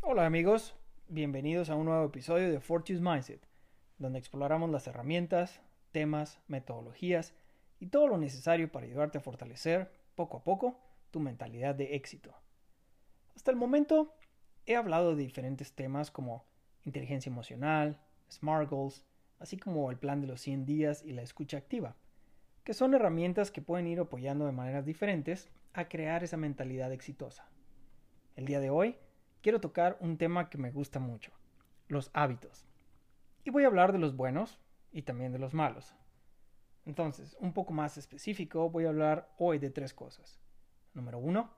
Hola amigos, bienvenidos a un nuevo episodio de Fortune's Mindset, donde exploramos las herramientas, temas, metodologías y todo lo necesario para ayudarte a fortalecer, poco a poco, tu mentalidad de éxito. Hasta el momento he hablado de diferentes temas como inteligencia emocional, SMART Goals, así como el plan de los 100 días y la escucha activa, que son herramientas que pueden ir apoyando de maneras diferentes a crear esa mentalidad exitosa. El día de hoy quiero tocar un tema que me gusta mucho, los hábitos. Y voy a hablar de los buenos y también de los malos. Entonces, un poco más específico, voy a hablar hoy de tres cosas. Número uno,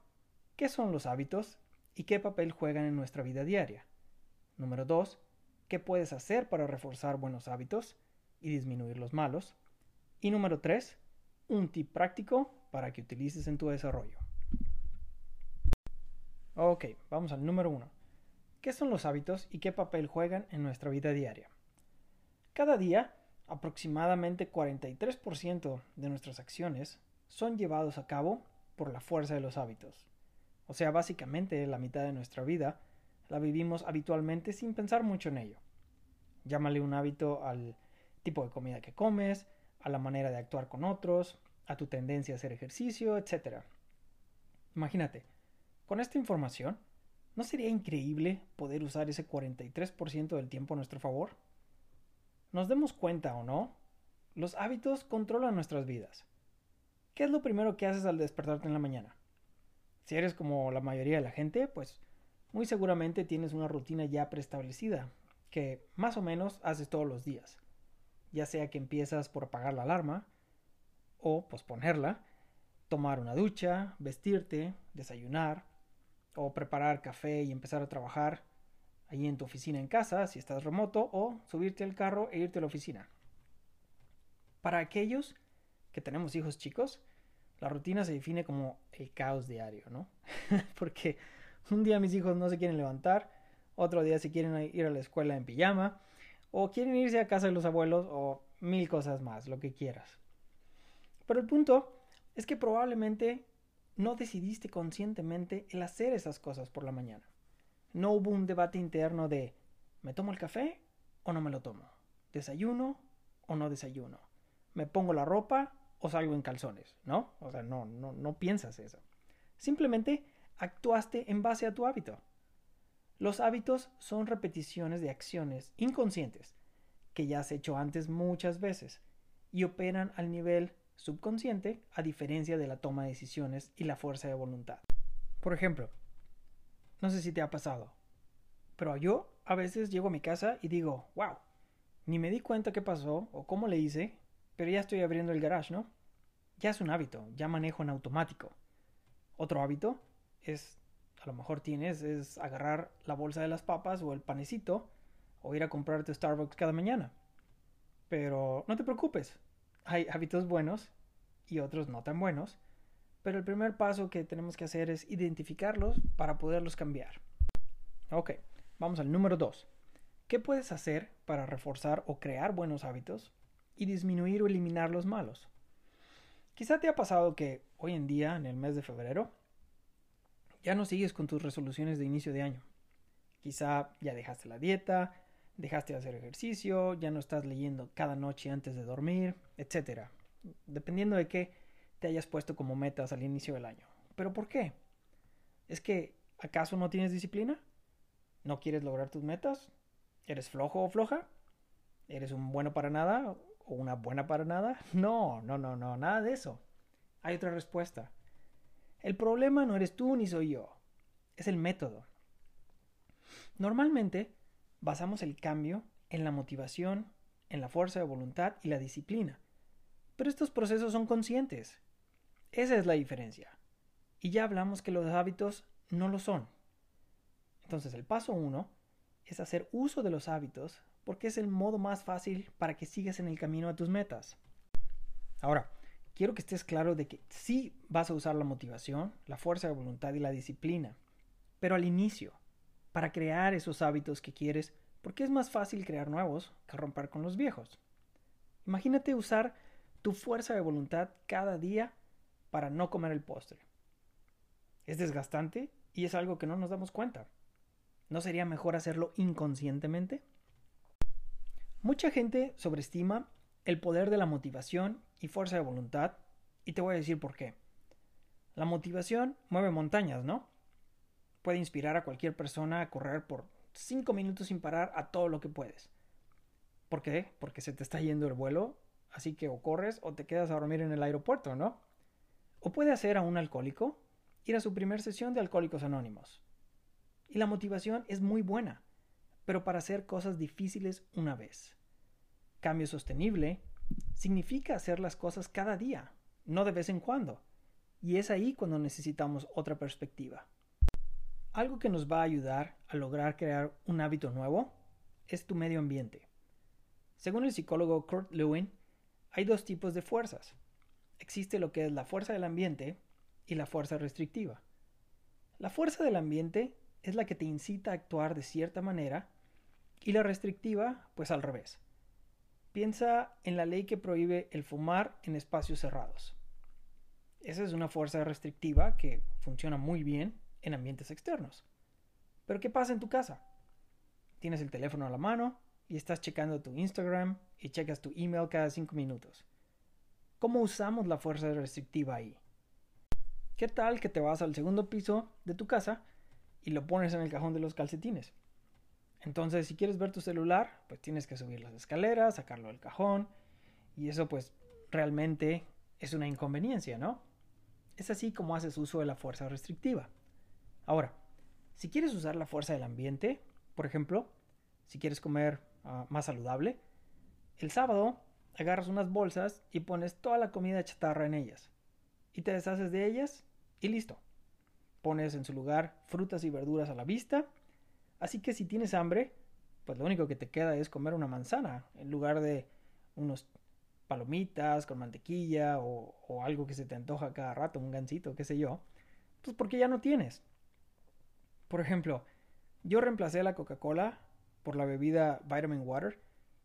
¿qué son los hábitos y qué papel juegan en nuestra vida diaria? Número dos, ¿qué puedes hacer para reforzar buenos hábitos y disminuir los malos? Y número tres, un tip práctico para que utilices en tu desarrollo. Ok, vamos al número uno. ¿Qué son los hábitos y qué papel juegan en nuestra vida diaria? Cada día, aproximadamente 43% de nuestras acciones son llevados a cabo por la fuerza de los hábitos. O sea, básicamente la mitad de nuestra vida la vivimos habitualmente sin pensar mucho en ello. Llámale un hábito al tipo de comida que comes, a la manera de actuar con otros, a tu tendencia a hacer ejercicio, etc. Imagínate, con esta información, ¿no sería increíble poder usar ese 43% del tiempo a nuestro favor? Nos demos cuenta o no, los hábitos controlan nuestras vidas. ¿Qué es lo primero que haces al despertarte en la mañana? Si eres como la mayoría de la gente, pues muy seguramente tienes una rutina ya preestablecida, que más o menos haces todos los días. Ya sea que empiezas por apagar la alarma, o posponerla, tomar una ducha, vestirte, desayunar, o preparar café y empezar a trabajar ahí en tu oficina en casa, si estás remoto, o subirte al carro e irte a la oficina. Para aquellos que tenemos hijos chicos, la rutina se define como el caos diario, ¿no? Porque un día mis hijos no se quieren levantar, otro día se quieren ir a la escuela en pijama, o quieren irse a casa de los abuelos, o mil cosas más, lo que quieras. Pero el punto es que probablemente no decidiste conscientemente el hacer esas cosas por la mañana. No hubo un debate interno de ¿me tomo el café o no me lo tomo? ¿Desayuno o no desayuno? ¿Me pongo la ropa o salgo en calzones? ¿No? O sea, no, no, no piensas eso. Simplemente actuaste en base a tu hábito. Los hábitos son repeticiones de acciones inconscientes que ya has hecho antes muchas veces y operan al nivel subconsciente a diferencia de la toma de decisiones y la fuerza de voluntad. Por ejemplo, no sé si te ha pasado, pero yo a veces llego a mi casa y digo, wow, ni me di cuenta qué pasó o cómo le hice, pero ya estoy abriendo el garage, ¿no? Ya es un hábito, ya manejo en automático. Otro hábito es, a lo mejor tienes, es agarrar la bolsa de las papas o el panecito o ir a comprarte Starbucks cada mañana. Pero no te preocupes, hay hábitos buenos y otros no tan buenos, pero el primer paso que tenemos que hacer es identificarlos para poderlos cambiar. Ok, vamos al número 2. ¿Qué puedes hacer para reforzar o crear buenos hábitos y disminuir o eliminar los malos? Quizá te ha pasado que hoy en día, en el mes de febrero, ya no sigues con tus resoluciones de inicio de año. Quizá ya dejaste la dieta, dejaste de hacer ejercicio, ya no estás leyendo cada noche antes de dormir, etc. Dependiendo de qué te hayas puesto como metas al inicio del año. ¿Pero por qué? ¿Es que acaso no tienes disciplina? ¿No quieres lograr tus metas? ¿Eres flojo o floja? ¿Eres un bueno para nada o una buena para nada? No, no, no, no, nada de eso. Hay otra respuesta. El problema no eres tú ni soy yo, es el método. Normalmente basamos el cambio en la motivación, en la fuerza de voluntad y la disciplina. Pero estos procesos son conscientes. Esa es la diferencia. Y ya hablamos que los hábitos no lo son. Entonces el paso uno es hacer uso de los hábitos porque es el modo más fácil para que sigas en el camino a tus metas. Ahora, quiero que estés claro de que sí vas a usar la motivación, la fuerza de voluntad y la disciplina, pero al inicio, para crear esos hábitos que quieres, porque es más fácil crear nuevos que romper con los viejos. Imagínate usar tu fuerza de voluntad cada día para no comer el postre. Es desgastante y es algo que no nos damos cuenta. ¿No sería mejor hacerlo inconscientemente? Mucha gente sobreestima el poder de la motivación y fuerza de voluntad y te voy a decir por qué. La motivación mueve montañas, ¿no? Puede inspirar a cualquier persona a correr por 5 minutos sin parar a todo lo que puedes. ¿Por qué? Porque se te está yendo el vuelo, así que o corres o te quedas a dormir en el aeropuerto, ¿no? O puede hacer a un alcohólico ir a su primer sesión de Alcohólicos Anónimos. Y la motivación es muy buena, pero para hacer cosas difíciles una vez. Cambio sostenible significa hacer las cosas cada día, no de vez en cuando. Y es ahí cuando necesitamos otra perspectiva. Algo que nos va a ayudar a lograr crear un hábito nuevo es tu medio ambiente. Según el psicólogo Kurt Lewin, hay dos tipos de fuerzas. Existe lo que es la fuerza del ambiente y la fuerza restrictiva. La fuerza del ambiente es la que te incita a actuar de cierta manera y la restrictiva, pues al revés. Piensa en la ley que prohíbe el fumar en espacios cerrados. Esa es una fuerza restrictiva que funciona muy bien en ambientes externos. Pero ¿qué pasa en tu casa? Tienes el teléfono a la mano y estás checando tu Instagram y checas tu email cada cinco minutos. ¿Cómo usamos la fuerza restrictiva ahí? ¿Qué tal que te vas al segundo piso de tu casa y lo pones en el cajón de los calcetines? Entonces, si quieres ver tu celular, pues tienes que subir las escaleras, sacarlo del cajón, y eso pues realmente es una inconveniencia, ¿no? Es así como haces uso de la fuerza restrictiva. Ahora, si quieres usar la fuerza del ambiente, por ejemplo, si quieres comer ah, más saludable, el sábado agarras unas bolsas y pones toda la comida chatarra en ellas. Y te deshaces de ellas y listo. Pones en su lugar frutas y verduras a la vista. Así que si tienes hambre, pues lo único que te queda es comer una manzana en lugar de unos palomitas con mantequilla o, algo que se te antoja cada rato, un gansito, qué sé yo, pues porque ya no tienes. Por ejemplo, yo reemplacé la Coca-Cola por la bebida Vitamin Water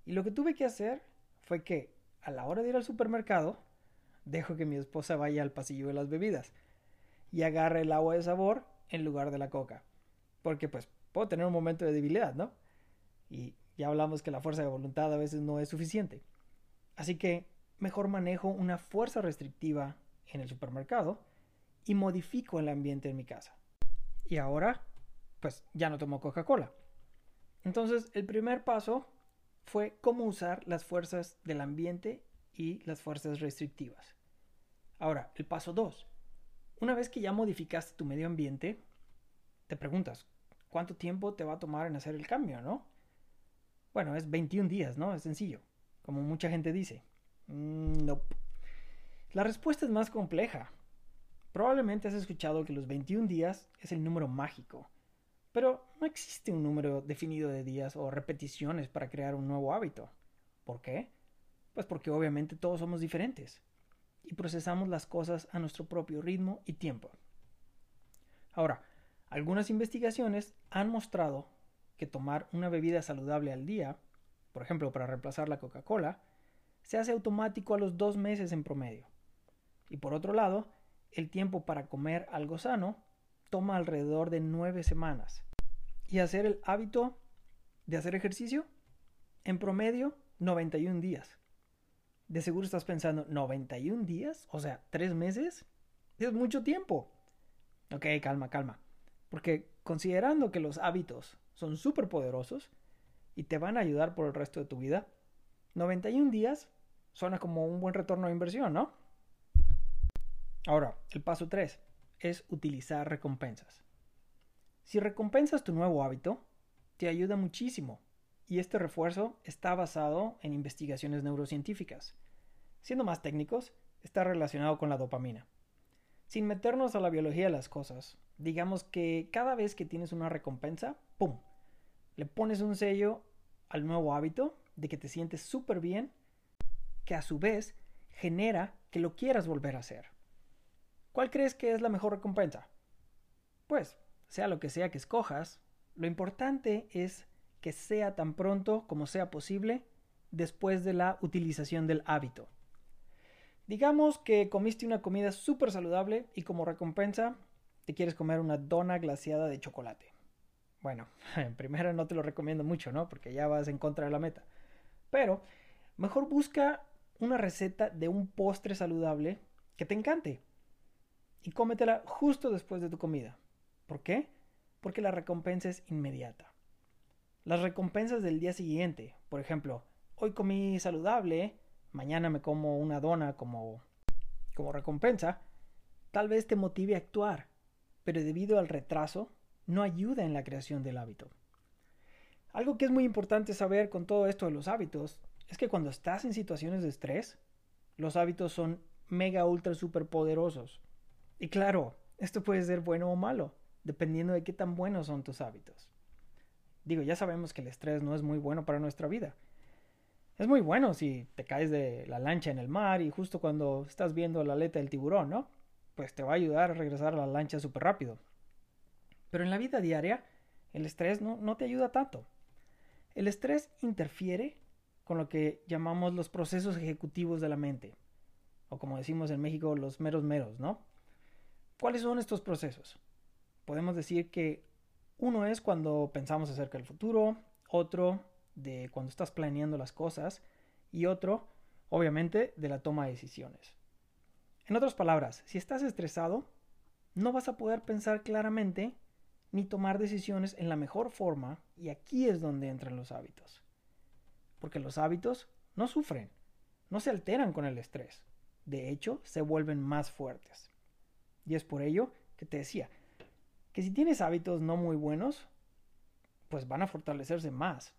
y lo que tuve que hacer fue que a la hora de ir al supermercado, dejo que mi esposa vaya al pasillo de las bebidas y agarre el agua de sabor en lugar de la coca. Porque pues puedo tener un momento de debilidad, ¿no? Y ya hablamos que la fuerza de voluntad a veces no es suficiente. Así que mejor manejo una fuerza restrictiva en el supermercado y modifico el ambiente en mi casa. Y ahora, pues ya no tomo Coca-Cola. Entonces, el primer paso fue cómo usar las fuerzas del ambiente y las fuerzas restrictivas. Ahora, el paso 2. Una vez que ya modificaste tu medio ambiente, te preguntas, ¿cuánto tiempo te va a tomar en hacer el cambio, no? Bueno, es 21 días, ¿no? Es sencillo como mucha gente dice. Mm, no. La respuesta es más compleja. Probablemente has escuchado que los 21 días es el número mágico, pero no existe un número definido de días o repeticiones para crear un nuevo hábito. ¿Por qué? Pues porque obviamente todos somos diferentes y procesamos las cosas a nuestro propio ritmo y tiempo. Ahora, algunas investigaciones han mostrado que tomar una bebida saludable al día por ejemplo, para reemplazar la Coca-Cola, se hace automático a los dos meses en promedio. Y por otro lado, el tiempo para comer algo sano toma alrededor de nueve semanas. Y hacer el hábito de hacer ejercicio, en promedio, 91 días. De seguro estás pensando, ¿91 días? O sea, ¿tres meses? Es mucho tiempo. Ok, calma, calma. Porque considerando que los hábitos son súper poderosos, y te van a ayudar por el resto de tu vida, 91 días suena como un buen retorno de inversión, ¿no? Ahora, el paso 3 es utilizar recompensas. Si recompensas tu nuevo hábito, te ayuda muchísimo y este refuerzo está basado en investigaciones neurocientíficas. Siendo más técnicos, está relacionado con la dopamina. Sin meternos a la biología de las cosas, digamos que cada vez que tienes una recompensa, ¡pum! Le pones un sello al nuevo hábito de que te sientes súper bien, que a su vez genera que lo quieras volver a hacer. ¿Cuál crees que es la mejor recompensa? Pues, sea lo que sea que escojas, lo importante es que sea tan pronto como sea posible después de la utilización del hábito. Digamos que comiste una comida súper saludable y como recompensa te quieres comer una dona glaciada de chocolate. Bueno, en primera no te lo recomiendo mucho, ¿no? Porque ya vas en contra de la meta. Pero mejor busca una receta de un postre saludable que te encante y cómetela justo después de tu comida. ¿Por qué? Porque la recompensa es inmediata. Las recompensas del día siguiente, por ejemplo, hoy comí saludable, mañana me como una dona como, como recompensa, tal vez te motive a actuar, pero debido al retraso, no ayuda en la creación del hábito. Algo que es muy importante saber con todo esto de los hábitos es que cuando estás en situaciones de estrés, los hábitos son mega ultra super poderosos. Y claro, esto puede ser bueno o malo, dependiendo de qué tan buenos son tus hábitos. Digo, ya sabemos que el estrés no es muy bueno para nuestra vida, es muy bueno si te caes de la lancha en el mar y justo cuando estás viendo la aleta del tiburón, ¿no? Pues te va a ayudar a regresar a la lancha súper rápido. Pero en la vida diaria, el estrés no, no te ayuda tanto. El estrés interfiere con lo que llamamos los procesos ejecutivos de la mente, o como decimos en México, los meros meros, ¿no? ¿Cuáles son estos procesos? Podemos decir que uno es cuando pensamos acerca del futuro, otro de cuando estás planeando las cosas y otro, obviamente, de la toma de decisiones. En otras palabras, si estás estresado, no vas a poder pensar claramente ni tomar decisiones en la mejor forma y aquí es donde entran los hábitos. Porque los hábitos no sufren, no se alteran con el estrés, de hecho se vuelven más fuertes. Y es por ello que te decía que si tienes hábitos no muy buenos, pues van a fortalecerse más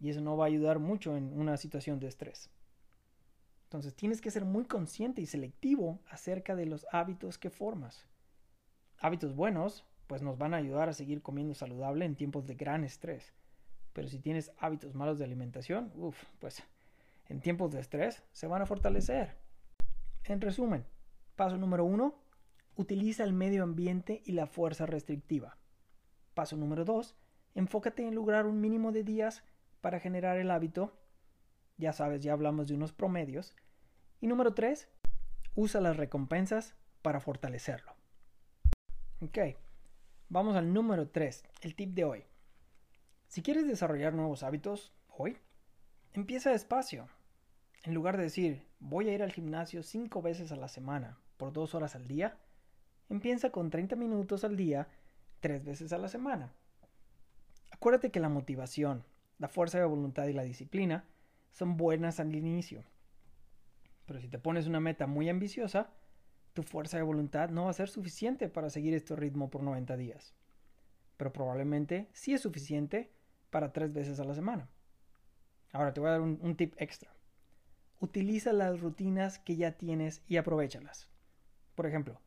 y eso no va a ayudar mucho en una situación de estrés. Entonces tienes que ser muy consciente y selectivo acerca de los hábitos que formas. Hábitos buenos, pues nos van a ayudar a seguir comiendo saludable en tiempos de gran estrés. Pero si tienes hábitos malos de alimentación, uff, pues en tiempos de estrés se van a fortalecer. En resumen, paso número uno, utiliza el medio ambiente y la fuerza restrictiva. Paso número dos, enfócate en lograr un mínimo de días para generar el hábito. Ya sabes, ya hablamos de unos promedios. Y número 3, usa las recompensas para fortalecerlo. Ok, vamos al número 3, el tip de hoy. Si quieres desarrollar nuevos hábitos hoy, empieza despacio. En lugar de decir, voy a ir al gimnasio 5 veces a la semana por 2 horas al día, empieza con 30 minutos al día 3 veces a la semana. Acuérdate que la motivación, la fuerza de voluntad y la disciplina son buenas al inicio. Pero si te pones una meta muy ambiciosa, tu fuerza de voluntad no va a ser suficiente para seguir este ritmo por 90 días. Pero probablemente sí es suficiente para tres veces a la semana. Ahora te voy a dar un, un tip extra. Utiliza las rutinas que ya tienes y aprovechalas. Por ejemplo,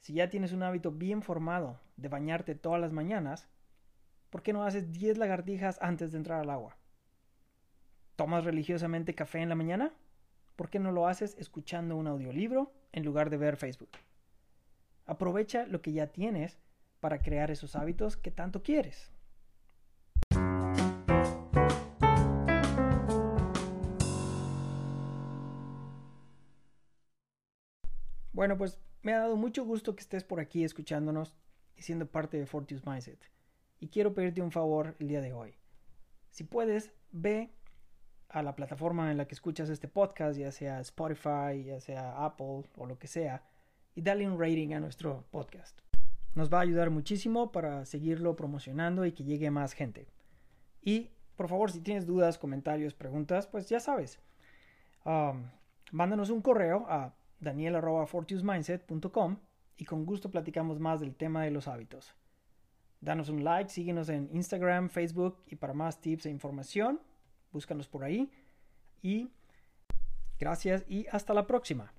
si ya tienes un hábito bien formado de bañarte todas las mañanas, ¿por qué no haces 10 lagartijas antes de entrar al agua? ¿Tomas religiosamente café en la mañana? ¿Por qué no lo haces escuchando un audiolibro en lugar de ver Facebook? Aprovecha lo que ya tienes para crear esos hábitos que tanto quieres. Bueno, pues me ha dado mucho gusto que estés por aquí escuchándonos y siendo parte de Fortius Mindset y quiero pedirte un favor el día de hoy. Si puedes, ve a la plataforma en la que escuchas este podcast, ya sea Spotify, ya sea Apple o lo que sea, y dale un rating a nuestro podcast. Nos va a ayudar muchísimo para seguirlo promocionando y que llegue más gente. Y por favor, si tienes dudas, comentarios, preguntas, pues ya sabes. Um, mándanos un correo a daniel.fortiusmindset.com y con gusto platicamos más del tema de los hábitos. Danos un like, síguenos en Instagram, Facebook y para más tips e información, búscanos por ahí. Y gracias y hasta la próxima.